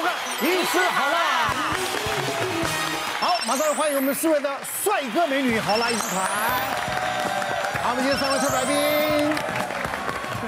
收看《医师好啦》。好，马上欢迎我们四位的帅哥美女好啦医师团。好，我们今天三位特来宾。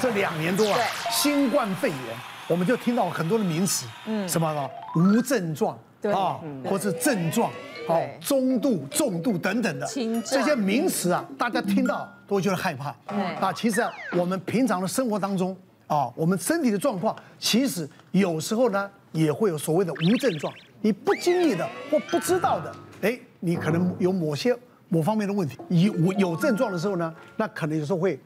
这两年多啊，新冠肺炎，我们就听到很多的名词，嗯，什么呢？无症状，对啊，或是症状，哦，中度、重度等等的，这些名词啊，大家听到都会觉得害怕。啊，其实啊，我们平常的生活当中啊，我们身体的状况，其实有时候呢，也会有所谓的无症状。你不经意的或不知道的，哎，你可能有某些某方面的问题。有有症状的时候呢，那可能有时候会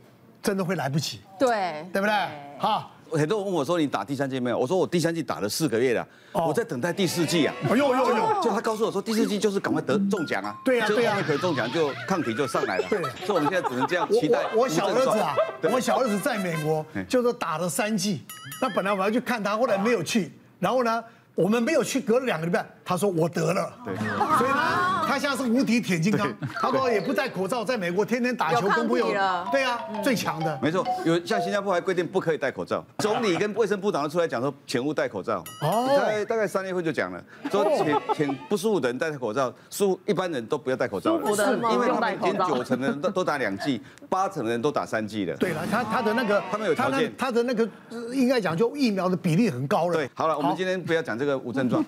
真的会来不及。对，对不对？好，很多人问我说：“你打第三剂没有？”我说：“我第三剂打了四个月了，我在等待第四剂啊。”哎呦呦呦！就他告诉我说，第四剂就是赶快得中奖啊。对呀对呀，可以中奖就抗体就上来了。对，所以我们现在只能这样期待。我我小儿子啊，我小儿子在美国，就是打了三剂。那本来我要去看他，后来没有去。然后呢？我们没有去，隔了两个礼拜，他说我得了，对，所以呢，他现在是无敌铁金刚。他说也不戴口罩，在美国天天打球跟朋友，对啊，最强的。没错，有像新加坡还规定不可以戴口罩，总理跟卫生部长都出来讲说，请勿戴口罩。哦，大概大概三月份就讲了，说请请不舒服的人戴口罩，舒一般人都不要戴口罩。舒服的吗？因为他们已经九成的人都都打两剂，八成的人都打三剂了。对了，他他的那个他们有条件，他的那个应该讲就疫苗的比例很高了。对，好了，我们今天不要讲这个。这个无症状，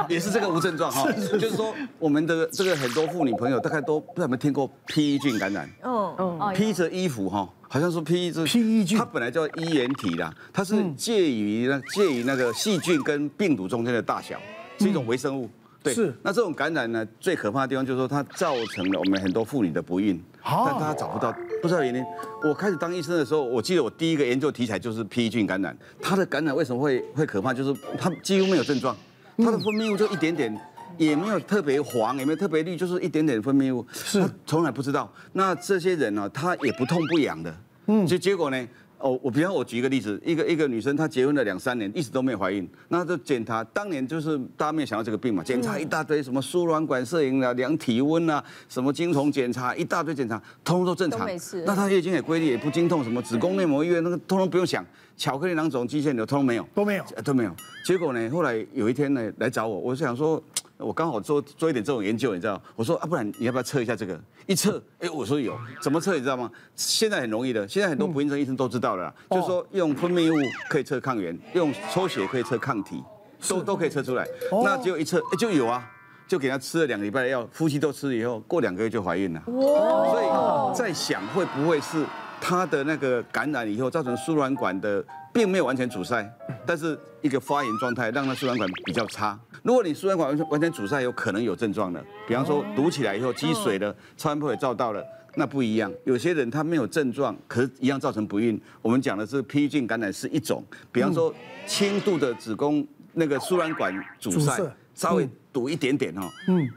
也是这个无症状哈，就是说我们的这个很多妇女朋友大概都不知道有没有听过 P E 菌感染，嗯嗯，披着衣服哈，好像说披着它本来叫衣原体啦，它是介于那介于那个细菌跟病毒中间的大小，是一种微生物。对，是。那这种感染呢，最可怕的地方就是说它造成了我们很多妇女的不孕，但大家找不到，不知道原因。我开始当医生的时候，我记得我第一个研究题材就是 P E 菌感染。它的感染为什么会会可怕？就是它几乎没有症状，它的分泌物就一点点，也没有特别黄，也没有特别绿，就是一点点分泌物，是从来不知道。那这些人呢，他也不痛不痒的，嗯，就结果呢？哦，我比方我举一个例子，一个一个女生她结婚了两三年，一直都没有怀孕，那就检查，当年就是大家没有想到这个病嘛，检查一大堆，什么输卵管摄影啊，量体温啊，什么精虫检查，一大堆检查，通通都正常。那她月经也规律，也不经痛，什么子宫内膜异位那个通通不用想，巧克力囊肿、肌腺瘤通通没有，都没有，都没有。结果呢，后来有一天呢来找我，我就想说。我刚好做做一点这种研究，你知道？我说啊，不然你要不要测一下这个？一测，哎，我说有，怎么测你知道吗？现在很容易的，现在很多不孕症医生都知道了，就是说用分泌物可以测抗原，用抽血可以测抗体，都都可以测出来。那只有一测，哎，就有啊，就给他吃了两个礼拜的药，夫妻都吃了以后，过两个月就怀孕了。所以在想会不会是他的那个感染以后造成输卵管的，并没有完全阻塞，但是一个发炎状态让它输卵管比较差。如果你输卵管完全完全阻塞，有可能有症状的，比方说堵起来以后积水了，超声波也照到了，那不一样。有些人他没有症状，可是一样造成不孕。我们讲的是披衣菌感染是一种，比方说轻度的子宫那个输卵管阻塞，稍微堵一点点哦，嗯，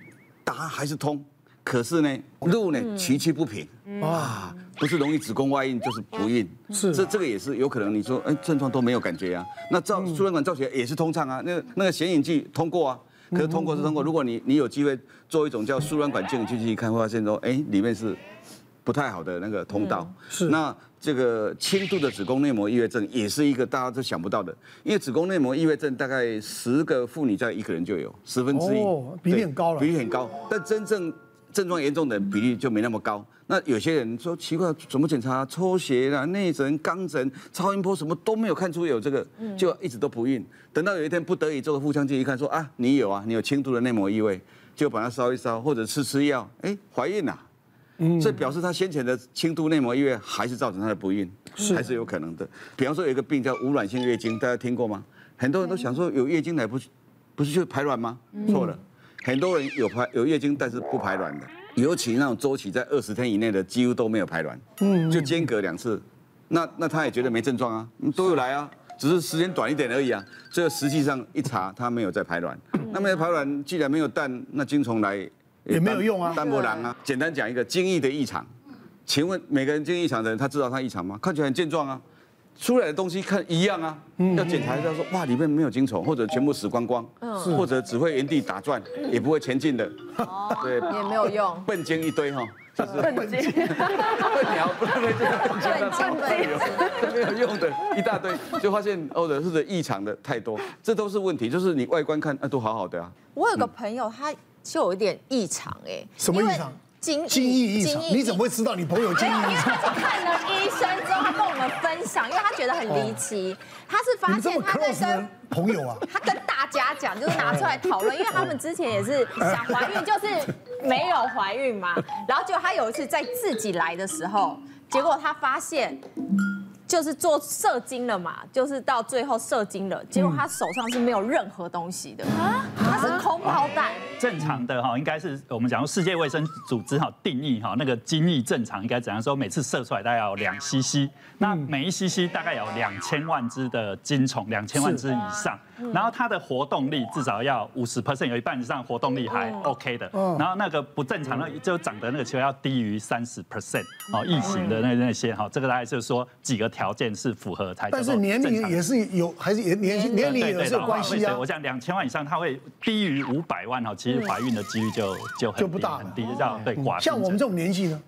打还是通。可是呢，路呢崎岖不平。哇，不是容易子宫外孕就是不孕，是这这个也是有可能。你说哎，症状都没有感觉啊，那照输卵管照起来也是通畅啊，那个那个显影剂通过啊，可是通过是通过。如果你你有机会做一种叫输卵管镜进去看，会发现说哎，里面是不太好的那个通道。是。那这个轻度的子宫内膜异位症也是一个大家都想不到的，因为子宫内膜异位症大概十个妇女在一个人就有十分之一，比例很高了，比例很高，但真正。症状严重的比例就没那么高。那有些人说奇怪，怎么检查？抽血啦、内诊、肛诊、超音波什么都没有看出有这个，就一直都不孕。等到有一天不得已做个腹腔镜一看，说啊，你有啊，你有轻度的内膜异位，就把它烧一烧或者吃吃药，哎，怀孕了。嗯，这表示他先前的轻度内膜异位还是造成他的不孕，还是有可能的。比方说有一个病叫无卵性月经，大家听过吗？很多人都想说有月经来不不是就排卵吗？错了。很多人有排有月经，但是不排卵的，尤其那种周期在二十天以内的，几乎都没有排卵，嗯，就间隔两次，那那他也觉得没症状啊，都有来啊，只是时间短一点而已啊，所以实际上一查他没有在排卵，那没有排卵，既然没有蛋，那精虫来也没有用啊，蛋不囊啊，简单讲一个精液的异常，请问每个人精液异常的人，他知道他异常吗？看起来很健壮啊，出来的东西看一样啊，要检查一下说哇里面没有精虫，或者全部死光光，或者只会原地打转，也不会前进的，对，也没有用，笨精一堆哈，就是笨精，笨鸟，不能叫笨精，没有用的一大堆，就发现哦的是的异常的太多，这都是问题，就是你外观看啊都好好的啊。我有个朋友他就有一点异常哎，什么异常？精液异常，你怎么会知道你朋友精益他去看了医生之后，他跟我们分享，因为他觉得很离奇。他是发现他在跟朋友啊，他跟大家讲，就是拿出来讨论，因为他们之前也是想怀孕，就是没有怀孕嘛。然后结果他有一次在自己来的时候，结果他发现。就是做射精了嘛，就是到最后射精了，结果他手上是没有任何东西的啊，他是空包蛋。正常的哈，应该是我们讲说世界卫生组织哈定义哈，那个精液正常应该怎样说？每次射出来大概有两 CC，那每一 CC 大概有两千万只的精虫，两千万只以上。然后它的活动力至少要五十 percent，有一半以上活动力还 OK 的。然后那个不正常的就长得那个球要低于三十 percent 哦，异形的那那些哈，这个大概就是说几个条件是符合才。但是年龄也是有，还是年年年龄也是有关系啊。我想两千万以上，它会低于五百万哈，其实怀孕的几率就就很就不大很低，叫对寡。像我们这种年纪呢？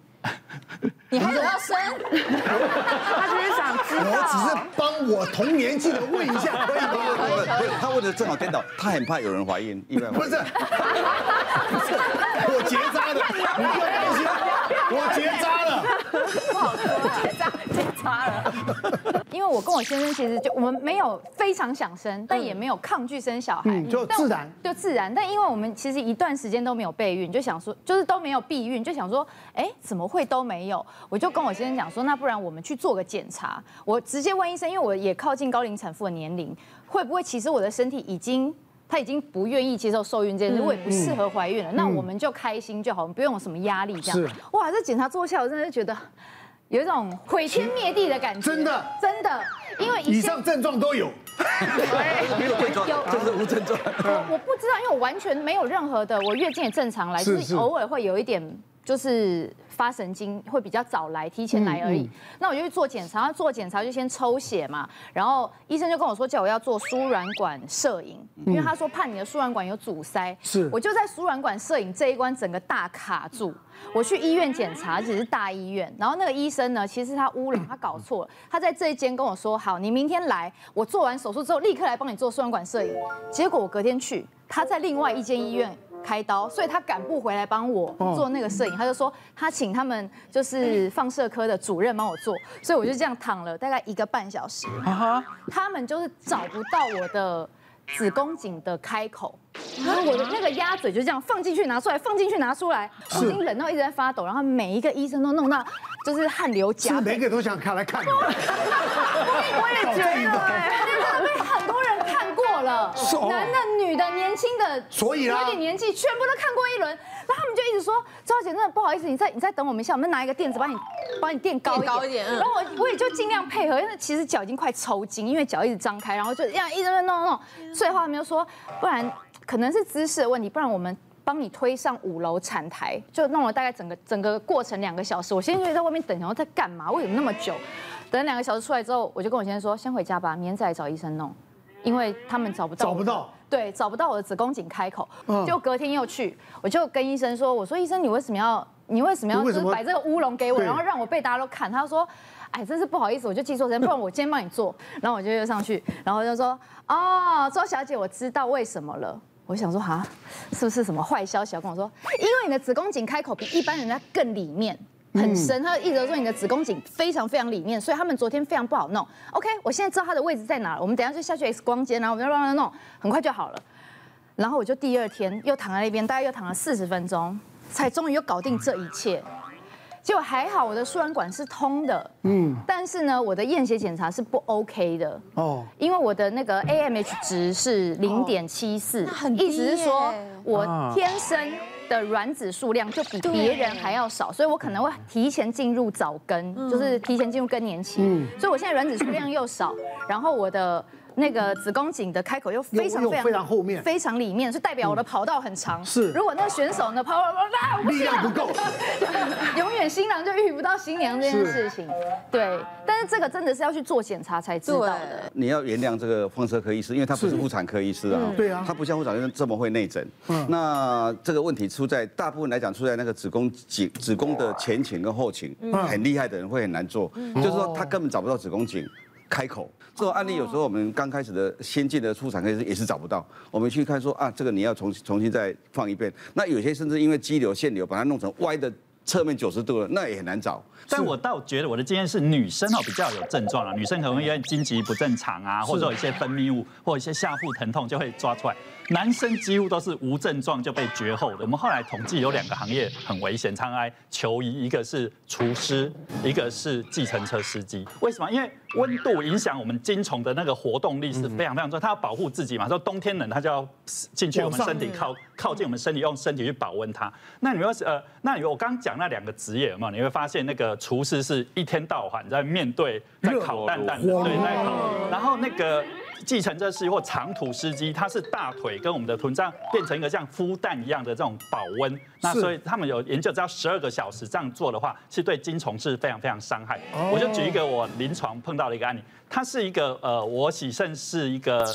你还有要生？他只是想知道。我只是帮我同年纪的问一下，可以吗？他问的正好颠倒，他很怕有人怀孕，意外怀孕。不是，我结扎的，你不要担心，我结扎了。不好说，结扎结扎了。因为我跟我先生其实就我们没有非常想生，但也没有抗拒生小孩，就自然就自然。但因为我们其实一段时间都没有备孕，就想说就是都没有避孕，就想说，哎，怎么会都没有？我就跟我先生讲说，那不然我们去做个检查。我直接问医生，因为我也靠近高龄产妇的年龄，会不会其实我的身体已经他已经不愿意接受受孕这件事，我也不适合怀孕了。那我们就开心就好，我们不用有什么压力这样。哇，这检查做下来，我真的觉得。有一种毁天灭地的感觉，真的，真的，因为以上症状都有，没有症状，就是无症状。我我不知道，因为我完全没有任何的，我月经也正常来，就是。偶尔会有一点，就是。发神经会比较早来，提前来而已。那我就去做检查，做检查就先抽血嘛，然后医生就跟我说叫我要做输卵管摄影，因为他说怕你的输卵管有阻塞。是，我就在输卵管摄影这一关整个大卡住。我去医院检查，只是大医院，然后那个医生呢，其实他乌龙，他搞错了，他在这一间跟我说好，你明天来，我做完手术之后立刻来帮你做输卵管摄影。结果我隔天去，他在另外一间医院。开刀，所以他赶不回来帮我做那个摄影，他就说他请他们就是放射科的主任帮我做，所以我就这样躺了大概一个半小时，他们就是找不到我的子宫颈的开口，然后我的那个鸭嘴就这样放进去拿出来，放进去拿出来，我已经冷到一直在发抖，然后每一个医生都弄到就是汗流浃背，是每个都想看来看。我也觉得了，男的、女的、年轻的，所以有点年纪，全部都看过一轮。然后他们就一直说：“赵小姐，真的不好意思，你再你再等我们一下，我们拿一个垫子帮你帮你垫高一点。高一点”然后我我也就尽量配合，因为其实脚已经快抽筋，因为脚一直张开，然后就这样一直在弄弄弄。最后他们就说：“不然可能是姿势的问题，不然我们帮你推上五楼产台。”就弄了大概整个整个过程两个小时。我现在就在外面等，然后在干嘛？为什么那么久？等两个小时出来之后，我就跟我先生说：“先回家吧，明天再来找医生弄。”因为他们找不到，找不到，对，找不到我的子宫颈开口，就隔天又去，我就跟医生说，我说医生，你为什么要，你为什么要就是摆这个乌龙给我，然后让我被大家都看？他说，哎，真是不好意思，我就记错时间，不然我今天帮你做。然后我就又上去，然后就说，哦，周小姐，我知道为什么了。我想说，哈，是不是什么坏消息要跟我说？因为你的子宫颈开口比一般人家更里面。很深，他一直说你的子宫颈非常非常里面，所以他们昨天非常不好弄。OK，我现在知道它的位置在哪了，我们等下就下去 X 光间，然后我们就乱乱弄，很快就好了。然后我就第二天又躺在那边，大概又躺了四十分钟，才终于又搞定这一切。结果还好，我的输卵管是通的，嗯，但是呢，我的验血检查是不 OK 的哦，因为我的那个 AMH 值是零点七四，意思是说我天生。的卵子数量就比别人还要少，所以我可能会提前进入早更，就是提前进入更年期。所以我现在卵子数量又少，然后我的那个子宫颈的开口又非常非常非常后面，非常里面，是代表我的跑道很长。是，如果那个选手呢跑跑跑，力量不够，永远新郎就遇不到新娘这件事情。对，但是这个真的是要去做检查才知道的。你要原谅这个放射科医师，因为他不是妇产科医师啊。对啊，他不像妇产科这么会内诊。嗯，那这个问题出在大部分来讲出在那个子宫颈子宫的前倾跟后倾，很厉害的人会很难做，就是说他根本找不到子宫颈。开口这种案例，有时候我们刚开始的先进的出产科也是找不到。我们去看说啊，这个你要重重新再放一遍。那有些甚至因为肌瘤、腺瘤把它弄成歪的侧面九十度了，那也很难找。但我倒觉得我的经验是女生哦比较有症状了，女生可能会因为经期不正常啊，或者说有一些分泌物或者一些下腹疼痛就会抓出来。男生几乎都是无症状就被绝后的。我们后来统计有两个行业很危险，常来求医，一个是厨师，一个是计程车司机。为什么？因为温度影响我们精虫的那个活动力是非常非常重要，它要保护自己嘛。说冬天冷，它就要进去我们身体靠靠近我们身体，用身体去保温它。那你说呃，那你我刚讲那两个职业有没有？你会发现那个厨师是一天到晚在面对在烤蛋蛋的，对，在烤。然后那个。计程车司机或长途司机，他是大腿跟我们的臀这样变成一个像孵蛋一样的这种保温，那所以他们有研究，只要十二个小时这样做的话，是对精虫是非常非常伤害。我就举一个我临床碰到的一个案例，他是一个呃，我喜肾是一个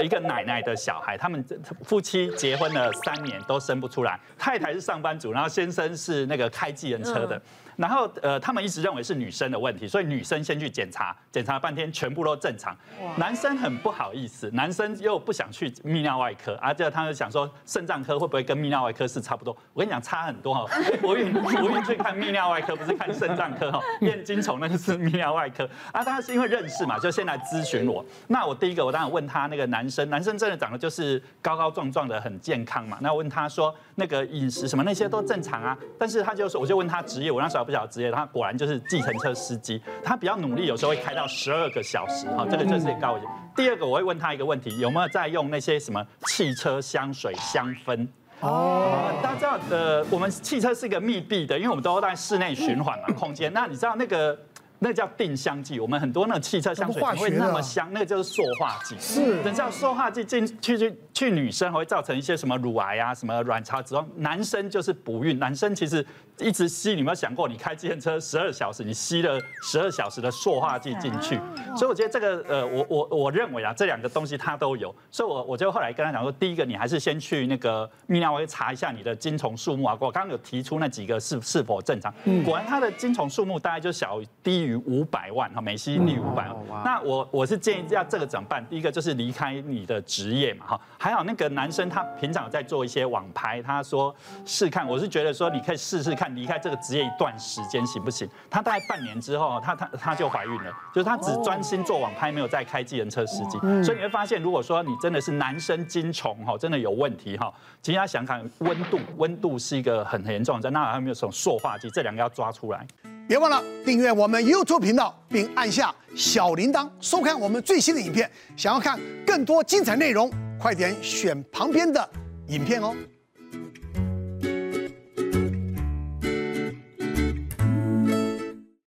一个奶奶的小孩，他们夫妻结婚了三年都生不出来，太太是上班族，然后先生是那个开计程车的。然后呃，他们一直认为是女生的问题，所以女生先去检查，检查了半天全部都正常。男生很不不好意思，男生又不想去泌尿外科，而且他就想说肾脏科会不会跟泌尿外科是差不多？我跟你讲差很多哈，不孕不孕去看泌尿外科，不是看肾脏科哈，验精虫那个是泌尿外科。啊，当然是因为认识嘛，就先来咨询我。那我第一个我当然问他那个男生，男生真的长得就是高高壮壮的，很健康嘛。那我问他说那个饮食什么那些都正常啊，但是他就说我就问他职业，我那时候。不晓得职业，他果然就是计程车司机。他比较努力，有时候会开到十二个小时，哈，这个就是高一点。第二个，我会问他一个问题：有没有在用那些什么汽车香水香氛？哦，大家知道的，我们汽车是一个密闭的，因为我们都在室内循环嘛，空间。那你知道那个？那叫定香剂，我们很多那个汽车香水不会那么香，那个就是塑化剂。是，等下塑化剂进去去去女生会造成一些什么乳癌啊，什么卵巢子宫。男生就是不孕，男生其实一直吸，你有没有想过，你开自行车十二小时，你吸了十二小时的塑化剂进去？所以我觉得这个呃，我我我认为啊，这两个东西它都有。所以我我就后来跟他讲说，第一个你还是先去那个泌尿科查一下你的精虫数目啊。我刚刚有提出那几个是是否正常，果然他的精虫数目大概就小低于。五百万哈，每星期率五百万。那我我是建议要这个怎么办？第一个就是离开你的职业嘛哈。还好那个男生他平常有在做一些网拍，他说试看，我是觉得说你可以试试看离开这个职业一段时间行不行？他大概半年之后，他他他就怀孕了，就是他只专心做网拍，没有再开计程车司机。所以你会发现，如果说你真的是男生精虫哈，真的有问题哈，其实要想看温度，温度是一个很严重的，那还有没有这种塑化剂？这两个要抓出来。别忘了订阅我们 YouTube 频道，并按下小铃铛，收看我们最新的影片。想要看更多精彩内容，快点选旁边的影片哦。